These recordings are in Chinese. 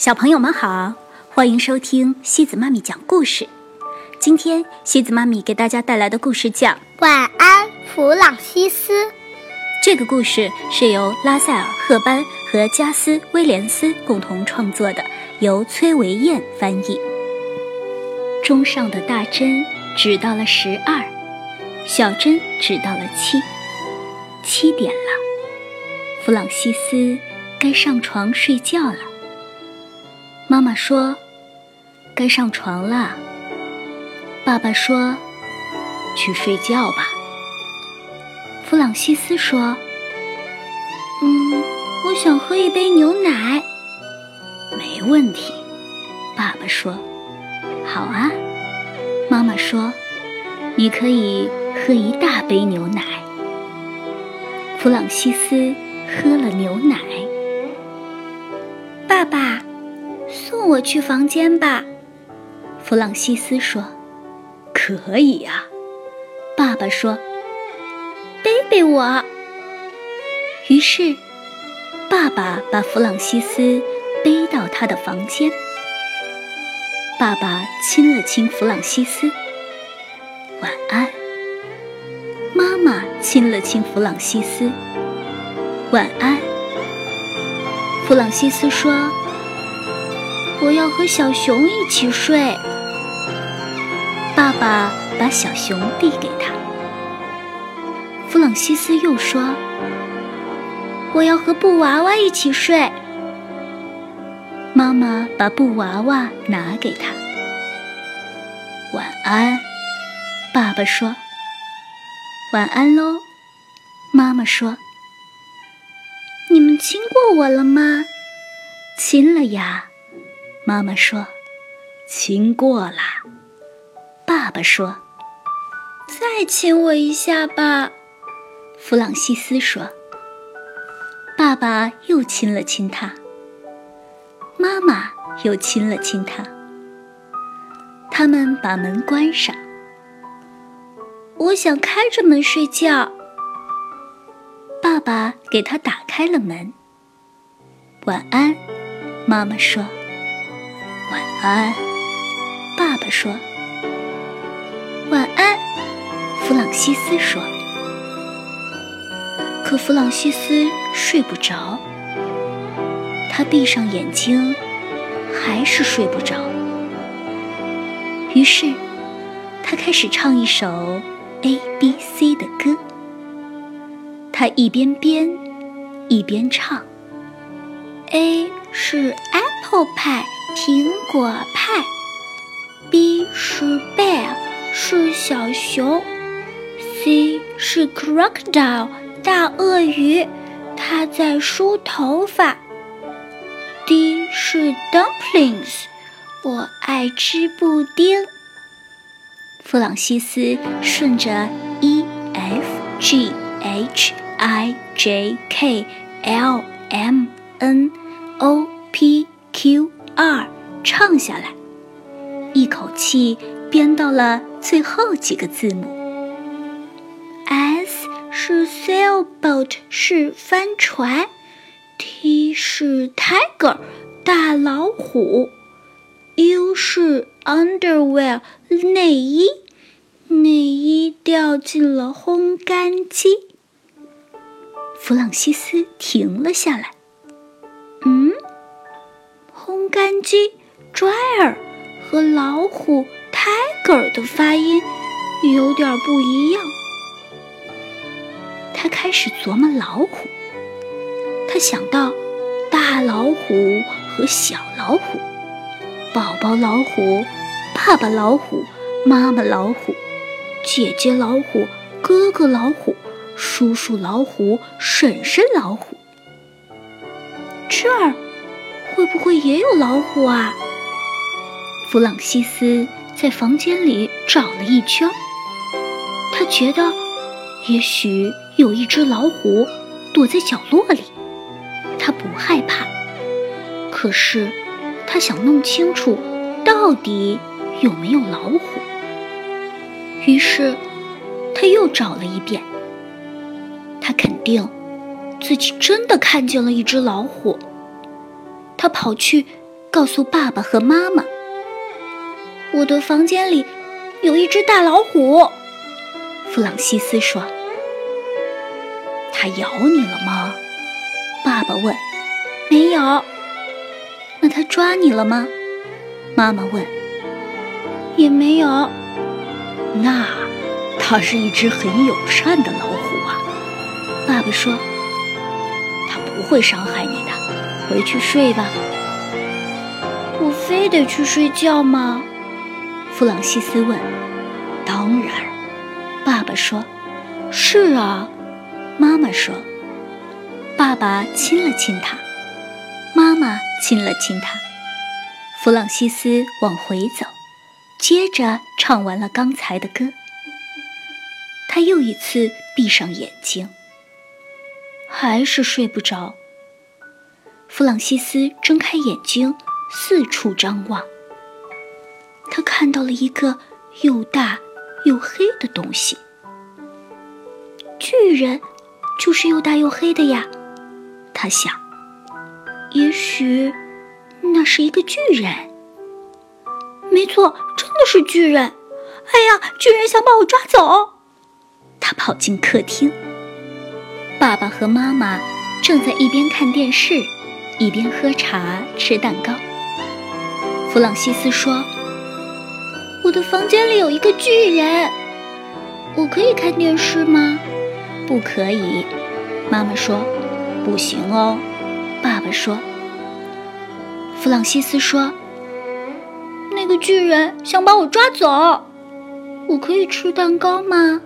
小朋友们好，欢迎收听西子妈咪讲故事。今天西子妈咪给大家带来的故事叫《晚安，弗朗西斯》。这个故事是由拉塞尔·赫班和加斯·威廉斯共同创作的，由崔维燕翻译。钟上的大针指到了十二，小针指到了七，七点了，弗朗西斯该上床睡觉了。妈妈说：“该上床了。”爸爸说：“去睡觉吧。”弗朗西斯说：“嗯，我想喝一杯牛奶。”没问题，爸爸说：“好啊。”妈妈说：“你可以喝一大杯牛奶。”弗朗西斯喝了牛奶。我去房间吧，弗朗西斯说：“可以呀。”爸爸说：“背背我。”于是，爸爸把弗朗西斯背到他的房间。爸爸亲了亲弗朗西斯，晚安。妈妈亲了亲弗朗西斯，晚安。弗朗西斯说。我要和小熊一起睡。爸爸把小熊递给他。弗朗西斯又说：“我要和布娃娃一起睡。”妈妈把布娃娃拿给他。晚安，爸爸说。晚安喽，妈妈说。你们亲过我了吗？亲了呀。妈妈说：“亲过了。”爸爸说：“再亲我一下吧。”弗朗西斯说：“爸爸又亲了亲他。”妈妈又亲了亲他。他们把门关上。我想开着门睡觉。爸爸给他打开了门。晚安，妈妈说。晚安，爸爸说。晚安，弗朗西斯说。可弗朗西斯睡不着，他闭上眼睛，还是睡不着。于是，他开始唱一首 A B C 的歌。他一边编，一边唱。A 是 apple pie。苹果派，B 是 bear，是小熊；C 是 crocodile，大鳄鱼，它在梳头发；D 是 dumplings，我爱吃布丁。弗朗西斯顺着 E F G H I J K L M N O P Q。二唱下来，一口气编到了最后几个字母。S 是 sailboat，是帆船；T 是 tiger，大老虎；U 是 underwear，内衣，内衣掉进了烘干机。弗朗西斯停了下来。干鸡，dryer 和老虎，tiger 的发音有点不一样。他开始琢磨老虎。他想到大老虎和小老虎，宝宝老虎，爸爸老虎，妈妈老虎，姐姐老虎，哥哥老虎，叔叔老虎，婶婶老虎。这儿。会不会也有老虎啊？弗朗西斯在房间里找了一圈，他觉得也许有一只老虎躲在角落里，他不害怕。可是他想弄清楚到底有没有老虎，于是他又找了一遍。他肯定自己真的看见了一只老虎。他跑去告诉爸爸和妈妈。我的房间里有一只大老虎，弗朗西斯说。它咬你了吗？爸爸问。没有。那它抓你了吗？妈妈问。也没有。那它是一只很友善的老虎啊。爸爸说。它不会伤害你的。回去睡吧。我非得去睡觉吗？弗朗西斯问。当然。爸爸说。是啊。妈妈说。爸爸亲了亲他，妈妈亲了亲他。弗朗西斯往回走，接着唱完了刚才的歌。他又一次闭上眼睛，还是睡不着。弗朗西斯睁开眼睛，四处张望。他看到了一个又大又黑的东西。巨人，就是又大又黑的呀。他想，也许那是一个巨人。没错，真的是巨人。哎呀，巨人想把我抓走！他跑进客厅，爸爸和妈妈正在一边看电视。一边喝茶吃蛋糕，弗朗西斯说：“我的房间里有一个巨人，我可以看电视吗？”“不可以。”妈妈说。“不行哦。”爸爸说。弗朗西斯说：“那个巨人想把我抓走，我可以吃蛋糕吗？”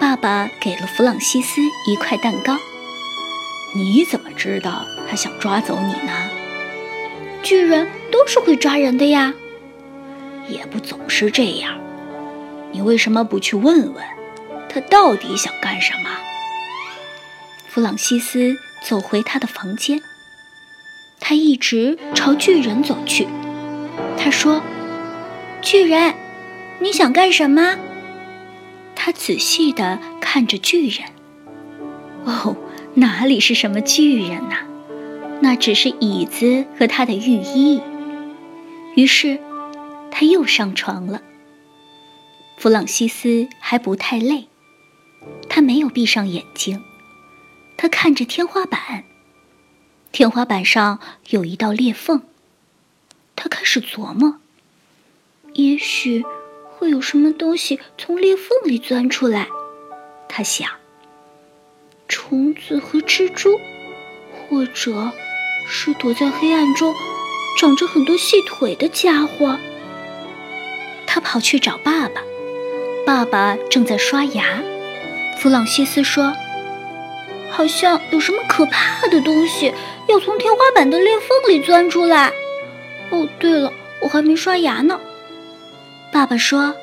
爸爸给了弗朗西斯一块蛋糕。你怎么知道？他想抓走你呢？巨人都是会抓人的呀，也不总是这样。你为什么不去问问，他到底想干什么？弗朗西斯走回他的房间，他一直朝巨人走去。他说：“巨人，你想干什么？”他仔细地看着巨人。哦，哪里是什么巨人呐？那只是椅子和他的浴衣。于是，他又上床了。弗朗西斯还不太累，他没有闭上眼睛，他看着天花板。天花板上有一道裂缝，他开始琢磨：也许会有什么东西从裂缝里钻出来。他想，虫子和蜘蛛，或者……是躲在黑暗中、长着很多细腿的家伙。他跑去找爸爸，爸爸正在刷牙。弗朗西斯说：“好像有什么可怕的东西要从天花板的裂缝里钻出来。”哦，对了，我还没刷牙呢。爸爸说：“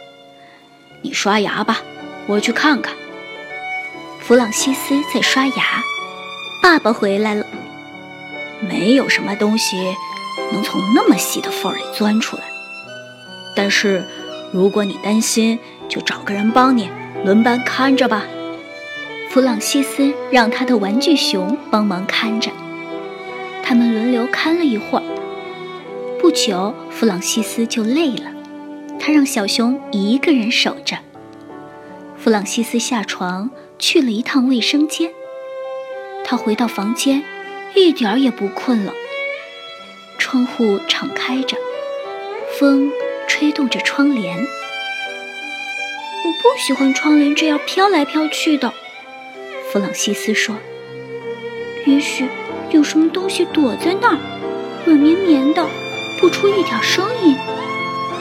你刷牙吧，我去看看。”弗朗西斯在刷牙，爸爸回来了。没有什么东西能从那么细的缝里钻出来。但是，如果你担心，就找个人帮你轮班看着吧。弗朗西斯让他的玩具熊帮忙看着，他们轮流看了一会儿。不久，弗朗西斯就累了，他让小熊一个人守着。弗朗西斯下床去了一趟卫生间，他回到房间。一点儿也不困了。窗户敞开着，风吹动着窗帘。我不喜欢窗帘这样飘来飘去的，弗朗西斯说。也许有什么东西躲在那儿，软绵绵的，不出一点声音。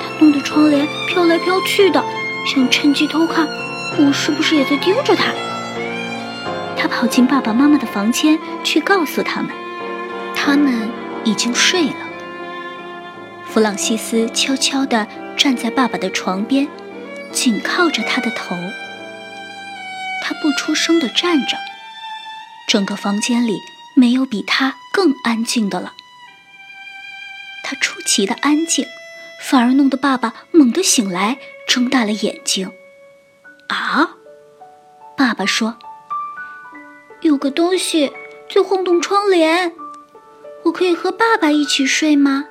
它弄得窗帘飘来飘去的，想趁机偷看我是不是也在盯着它。跑进爸爸妈妈的房间去告诉他们，他们已经睡了。弗朗西斯悄悄地站在爸爸的床边，紧靠着他的头。他不出声地站着，整个房间里没有比他更安静的了。他出奇的安静，反而弄得爸爸猛地醒来，睁大了眼睛。啊，爸爸说。有个东西在晃动窗帘，我可以和爸爸一起睡吗？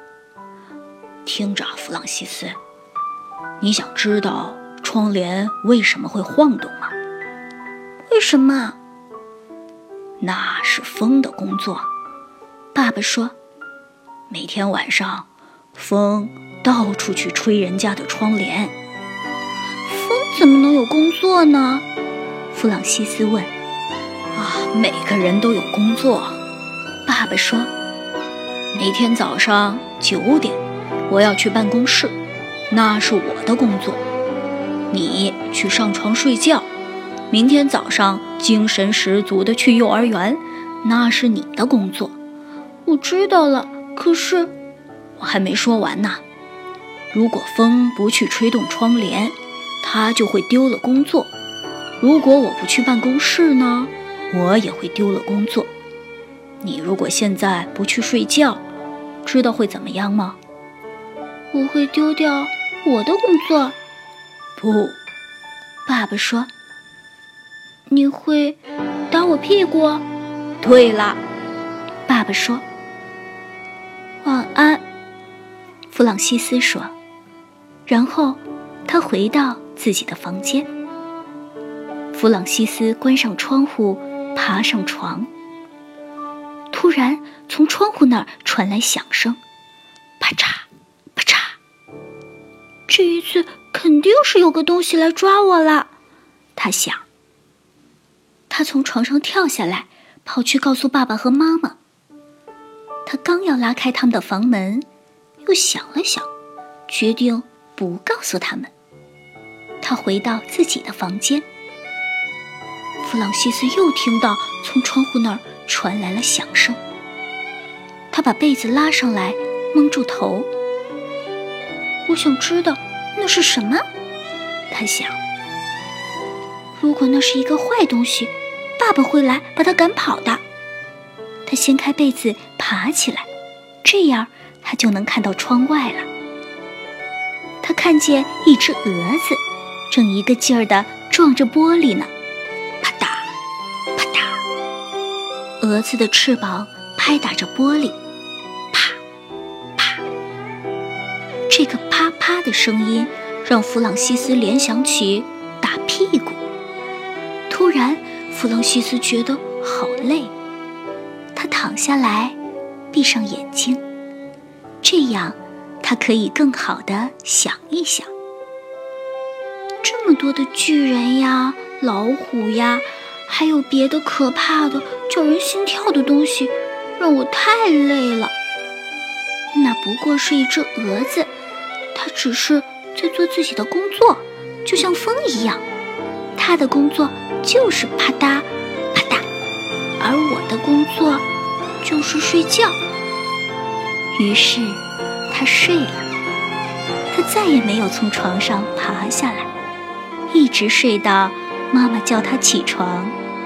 听着，弗朗西斯，你想知道窗帘为什么会晃动吗？为什么？那是风的工作。爸爸说，每天晚上，风到处去吹人家的窗帘。风怎么能有工作呢？弗朗西斯问。每个人都有工作。爸爸说，每天早上九点，我要去办公室，那是我的工作。你去上床睡觉。明天早上精神十足的去幼儿园，那是你的工作。我知道了，可是我还没说完呢。如果风不去吹动窗帘，它就会丢了工作。如果我不去办公室呢，我也会丢了工作。你如果现在不去睡觉，知道会怎么样吗？我会丢掉我的工作。不，爸爸说。你会打我屁股？对了，爸爸说。晚安，弗朗西斯说。然后他回到自己的房间。弗朗西斯关上窗户，爬上床。突然，从窗户那儿传来响声，啪嚓，啪嚓。这一次肯定是有个东西来抓我了，他想。他从床上跳下来，跑去告诉爸爸和妈妈。他刚要拉开他们的房门，又想了想，决定不告诉他们。他回到自己的房间。弗朗西斯又听到从窗户那儿传来了响声。他把被子拉上来，蒙住头。我想知道那是什么。他想，如果那是一个坏东西。爸爸会来把他赶跑的。他掀开被子，爬起来，这样他就能看到窗外了。他看见一只蛾子，正一个劲儿地撞着玻璃呢，蛾子的翅膀拍打着玻璃，啪，啪。这个啪啪的声音让弗朗西斯联想起打屁股。突然。弗朗西斯觉得好累，他躺下来，闭上眼睛，这样他可以更好的想一想。这么多的巨人呀、老虎呀，还有别的可怕的、叫人心跳的东西，让我太累了。那不过是一只蛾子，它只是在做自己的工作，就像风一样，它的工作。就是啪嗒，啪嗒，而我的工作就是睡觉。于是他睡了，他再也没有从床上爬下来，一直睡到妈妈叫他起床